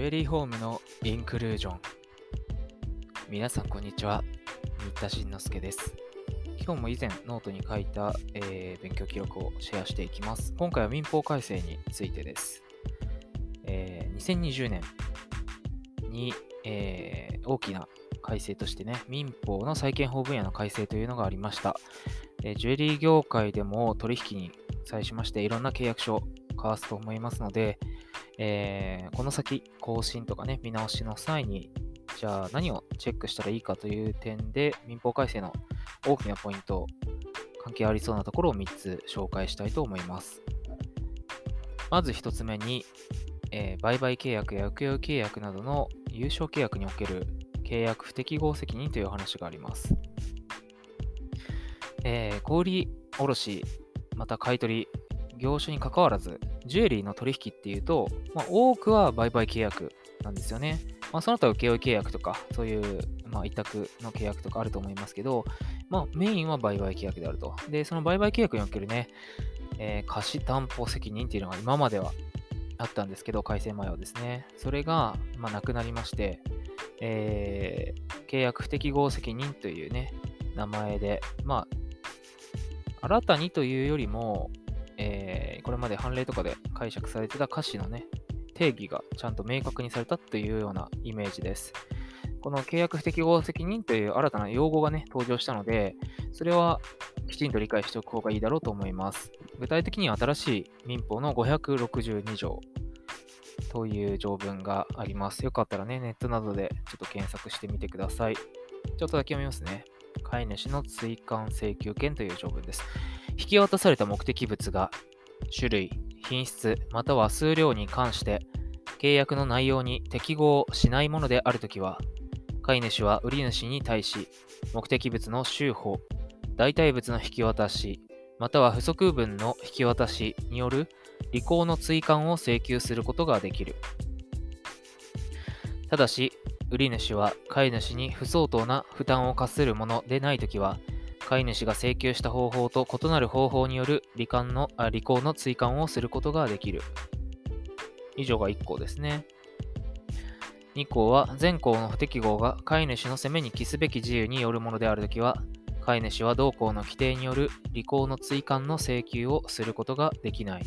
ュエリーホームのインクルージョン。皆さんこんにちは。新田慎之介です。今日も以前ノートに書いた、えー、勉強記録をシェアしていきます。今回は民法改正についてです、えー、2020年に、えー、大きな改正としてね民法の債権法分野の改正というのがありました、ジュエリー業界でも取引に際しましていろんな契約書を交わすと思いますので、えー、この先更新とかね、見直しの際に、じゃあ何をチェックしたらいいかという点で、民法改正の大きなポイント、関係ありそうなところを3つ紹介したいと思います。まず1つ目に、えー、売買契約や請負契約などの優勝契約における契約不適合責任という話があります。えー、小売卸、また買取、業種に関わらず、ジュエリーの取引っていうと、まあ、多くは売買契約なんですよね。まあ、その他請負契約とか、そういう、まあ、委託の契約とかあると思いますけど、まあ、メインは売買契約であると。で、その売買契約におけるね、えー、貸し担保責任っていうのが今まではあったんですけど、改正前はですね。それが、まあ、なくなりまして、えー、契約不適合責任というね、名前で、まあ、新たにというよりも、これまで判例とかで解釈されてた歌詞のね、定義がちゃんと明確にされたというようなイメージです。この契約不適合責任という新たな用語がね、登場したので、それはきちんと理解しておく方がいいだろうと思います。具体的には新しい民法の562条という条文があります。よかったらね、ネットなどでちょっと検索してみてください。ちょっとだけ読みますね。飼い主の追加請求権という条文です。引き渡された目的物が種類、品質、または数量に関して契約の内容に適合しないものであるときは、飼い主は売り主に対し、目的物の収保、代替物の引き渡し、または不足分の引き渡しによる履行の追加を請求することができる。ただし、売り主は飼い主に不相当な負担を課するものでないときは、飼い主が請求した方法と異なる方法による罹患のあ履行の追加をすることができる。以上が1項ですね。2項は、全項の不適合が飼い主の責めに帰すべき自由によるものであるときは、飼い主は同項の規定による履行の追加の請求をすることができない。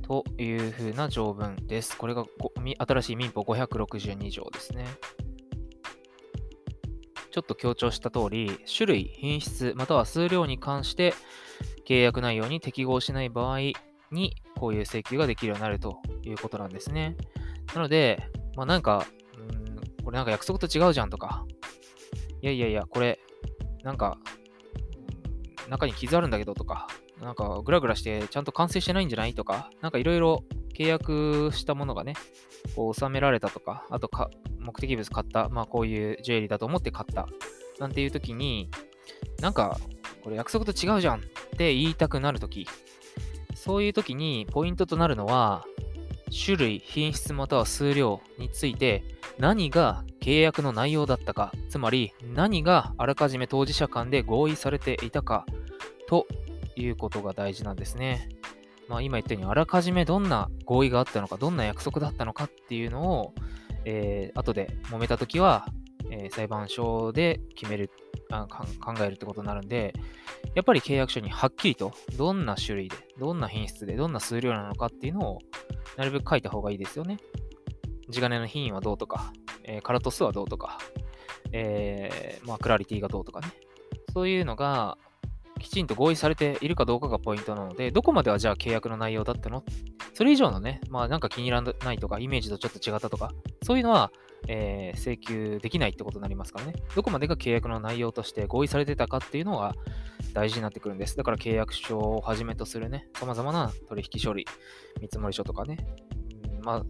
というふうな条文です。これが新しい民法562条ですね。ちょっと強調した通り、種類、品質、または数量に関して契約内容に適合しない場合に、こういう請求ができるようになるということなんですね。なので、まあ、なんか、んこれなんか約束と違うじゃんとか、いやいやいや、これ、なんか、中に傷あるんだけどとか、なんかグラグラしてちゃんと完成してないんじゃないとか、なんかいろいろ契約したものがね、こう収められたとか、あとか目的物買った、まあこういうジュエリーだと思って買った、なんていう時に、なんかこれ約束と違うじゃんって言いたくなるとき、そういう時にポイントとなるのは、種類、品質または数量について何が契約の内容だったか、つまり何があらかじめ当事者間で合意されていたかということが大事なんですね。まあ、今言ったように、あらかじめどんな合意があったのか、どんな約束だったのかっていうのを、えー、後で揉めたときは、えー、裁判所で決めるあ考えるってことになるんで、やっぱり契約書にはっきりとどんな種類で、どんな品質で、どんな数量なのかっていうのをなるべく書いた方がいいですよね。地金の品位はどうとか、えー、カラト数はどうとか、えー、まあ、クラリティがどうとかね。そういうのが、きちんと合意されているかどうかがポイントなので、どこまではじゃあ契約の内容だったの？それ以上のね、まあなんか気に入らないとか、イメージとちょっと違ったとか、そういうのは、えー、請求できないってことになりますからね。どこまでが契約の内容として合意されてたかっていうのが大事になってくるんです。だから契約書をはじめとするね、様々な取引処理、見積書とかね、うん、まあ、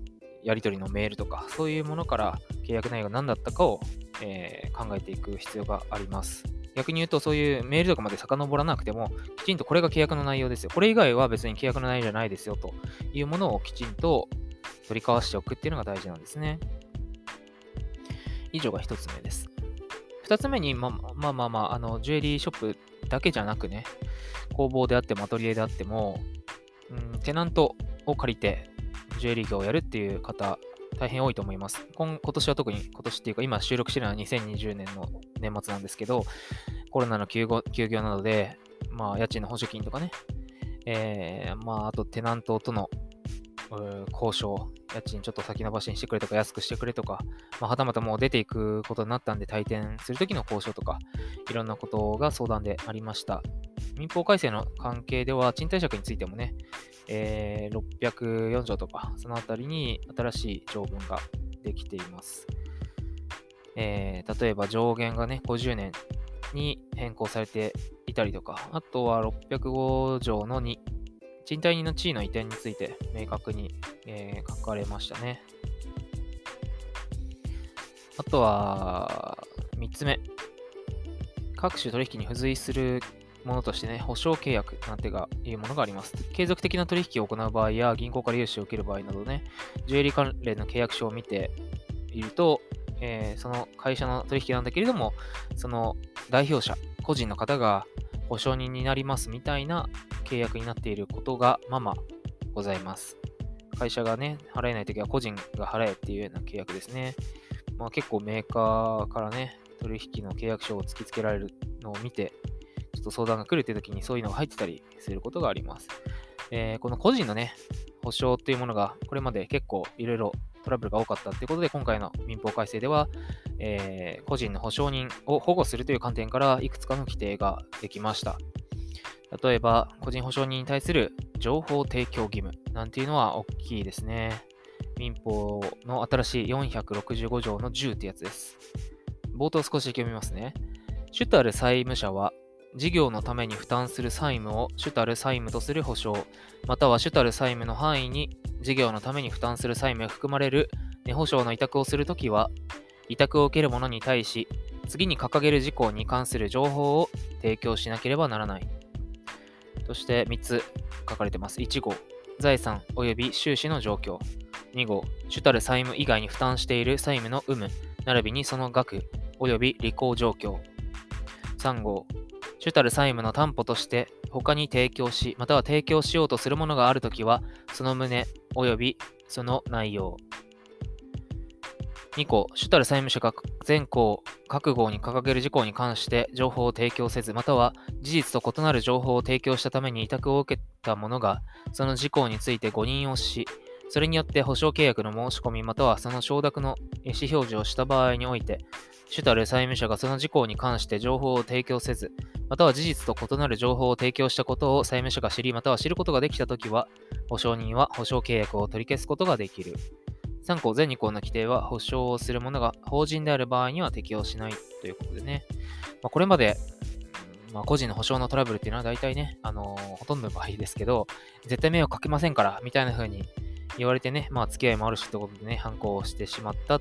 やり取りのメールとか、そういうものから契約内容が何だったかを、えー、考えていく必要があります。逆に言うと、そういうメールとかまで遡らなくても、きちんとこれが契約の内容ですよ。これ以外は別に契約の内容じゃないですよというものをきちんと取り交わしておくっていうのが大事なんですね。以上が1つ目です。2つ目に、まあまあまあまあ、あの、ジュエリーショップだけじゃなくね、工房であってもアトリエであっても、うん、テナントを借りて、ジュエリー業をやるっていう方、大変多いと思います。今今年は特に、今年っていうか、今収録してるのは2020年の年末なんですけど、コロナの休業休業などで、まあ、家賃の補助金とかね、えー、まあ、あとテナントとの交渉、家賃ちょっと先延ばしにしてくれとか、安くしてくれとか、まあ、はたまたもう出ていくことになったんで、退店するときの交渉とか、いろんなことが相談でありました。民法改正の関係では、賃貸借についてもね、えー、604条とか、そのあたりに新しい条文ができています。えー、例えば上限がね、50年に変更されていたりとか、あとは605条の2、賃貸人の地位の移転について明確に、えー、書かれましたね。あとは、3つ目。各種取引に付随するものとしてね、保証契約なんていうものがあります。継続的な取引を行う場合や、銀行から融資を受ける場合などね、ジュエリー関連の契約書を見ていると、えー、その会社の取引なんだけれども、その代表者、個人の方が保証人になりますみたいな契約になっていることがままございます。会社がね、払えないときは個人が払えっていうような契約ですね。まあ、結構メーカーからね、取引の契約書を突きつけられるのを見て、ちょっと相談が来るって時にそういうのが入ってたりすることがあります。えー、この個人のね、保証っていうものがこれまで結構いろいろトラブルが多かったということで、今回の民法改正では、えー、個人の保証人を保護するという観点からいくつかの規定ができました。例えば、個人保証人に対する情報提供義務なんていうのは大きいですね。民法の新しい465条の10ってやつです。冒頭少し読みますね。主たる債務者は事業のために負担する債務を主たる債務とする保証、または主たる債務の範囲に事業のために負担する債務が含まれる根保証の委託をするときは、委託を受ける者に対し、次に掲げる事項に関する情報を提供しなければならない。そして3つ書かれてます。1号、財産及び収支の状況。2号、主たる債務以外に負担している債務の有無、並びにその額及び履行状況。3号、主たる債務の担保として他に提供し、または提供しようとするものがあるときは、その旨及びその内容。2個、主たる債務者が全項、各号に掲げる事項に関して情報を提供せず、または事実と異なる情報を提供したために委託を受けた者が、その事項について誤認をし、それによって保証契約の申し込み、またはその承諾の意思表示をした場合において、主たる債務者がその事項に関して情報を提供せず、または事実と異なる情報を提供したことを債務者が知り、または知ることができたときは、保証人は保証契約を取り消すことができる。3項全2項の規定は保証をする者が法人である場合には適用しないということでね。まあ、これまで、まあ、個人の保証のトラブルっていうのは大体ね、あのー、ほとんどの場合ですけど、絶対迷惑かけませんから、みたいな風に言われてね、まあ付き合いもあるしってことでね、反抗してしまった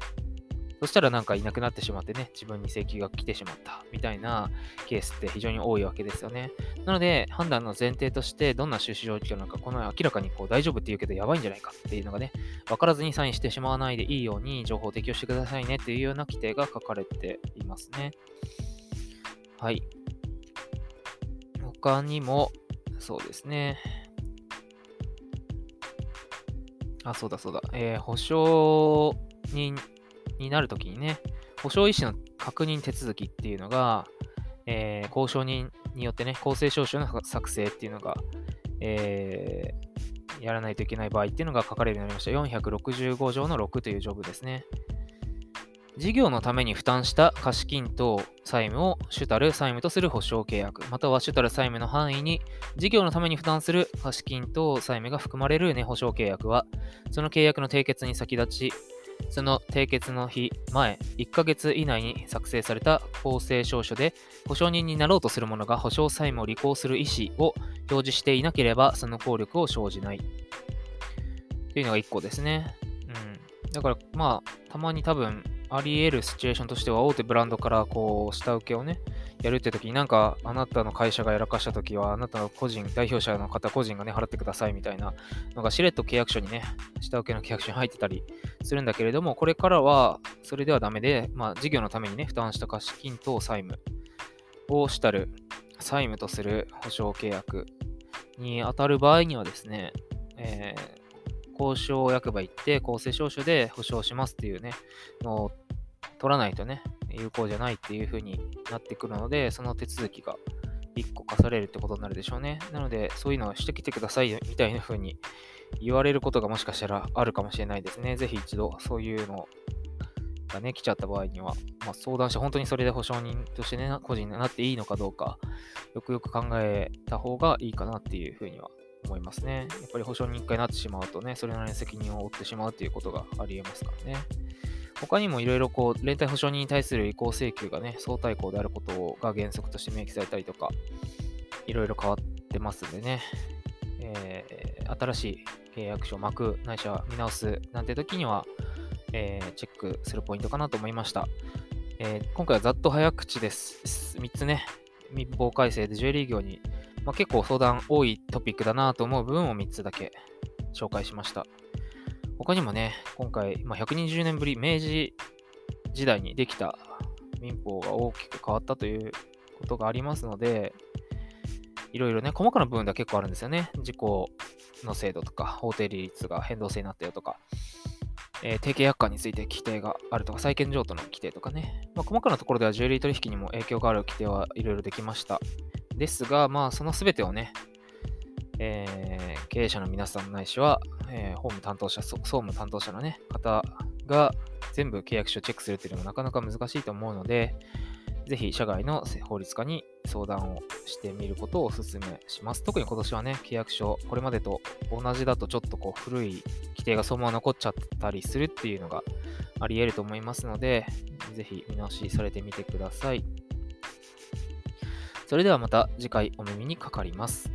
そしたらなんかいなくなってしまってね、自分に請求が来てしまったみたいなケースって非常に多いわけですよね。なので、判断の前提としてどんな収支状況なのか、この明らかにこう大丈夫って言うけどやばいんじゃないかっていうのがね、分からずにサインしてしまわないでいいように情報を提供してくださいねっていうような規定が書かれていますね。はい。他にも、そうですね。あ、そうだそうだ。えー、保証人になるときにね、保証意思の確認手続きっていうのが、えー、交渉人によってね、公正証書の作成っていうのが、えー、やらないといけない場合っていうのが書かれるようになりました。465条の6という条文ですね。事業のために負担した貸金等債務を主たる債務とする保証契約、または主たる債務の範囲に事業のために負担する貸金等債務が含まれる値保証契約は、その契約の締結に先立ち、その締結の日前、1ヶ月以内に作成された公正証書で、保証人になろうとする者が保証債務を履行する意思を表示していなければ、その効力を生じない。というのが1個ですね。うん。だから、まあ、たまに多分、あり得るシチュエーションとしては、大手ブランドからこう、下請けをね、やるって時になんかあなたの会社がやらかした時はあなたの個人、代表者の方個人がね、払ってくださいみたいなのがしれっと契約書にね、下請けの契約書に入ってたりするんだけれども、これからはそれではダメで、まあ事業のためにね、負担した貸金等債務をしたる債務とする保証契約に当たる場合にはですね、えー交渉役場行って公正証書で保証しますっていうね、のを取らないとね、有効じゃないっていう風になってくるので、その手続きが1個課されるってことになるでしょうね。なので、そういうのをしてきてくださいみたいな風に言われることがもしかしたらあるかもしれないですね。ぜひ一度そういうのがね、来ちゃった場合には、まあ、相談して本当にそれで保証人としてね、個人になっていいのかどうか、よくよく考えた方がいいかなっていうふうには思いますね。やっぱり保証人1回なってしまうとね、それなりに責任を負ってしまうっていうことがありえますからね。他にもいろいろこう、連帯保証人に対する移行請求がね、相対項であることが原則として明記されたりとか、いろいろ変わってますんでね、えー、新しい契約書を巻く、ないしは見直すなんて時には、えー、チェックするポイントかなと思いました。えー、今回はざっと早口です。3つね、民法改正でジュエリー業に、まあ、結構相談多いトピックだなと思う部分を3つだけ紹介しました。他にもね、今回、まあ、120年ぶり、明治時代にできた民法が大きく変わったということがありますので、いろいろね、細かな部分では結構あるんですよね。事故の制度とか、法定利率が変動制になったよとか、えー、定型約款について規定があるとか、債権譲渡の規定とかね、まあ、細かなところではジュエリー取引にも影響がある規定はいろいろできました。ですが、まあ、その全てをね、えー、経営者の皆さんないしは、えー、法務担当者、総務担当者のね、方が全部契約書をチェックするっていうのもなかなか難しいと思うので、ぜひ社外の法律家に相談をしてみることをお勧めします。特に今年はね、契約書、これまでと同じだとちょっとこう古い規定がそのまま残っちゃったりするっていうのがあり得ると思いますので、ぜひ見直しされてみてください。それではまた次回お耳にかかります。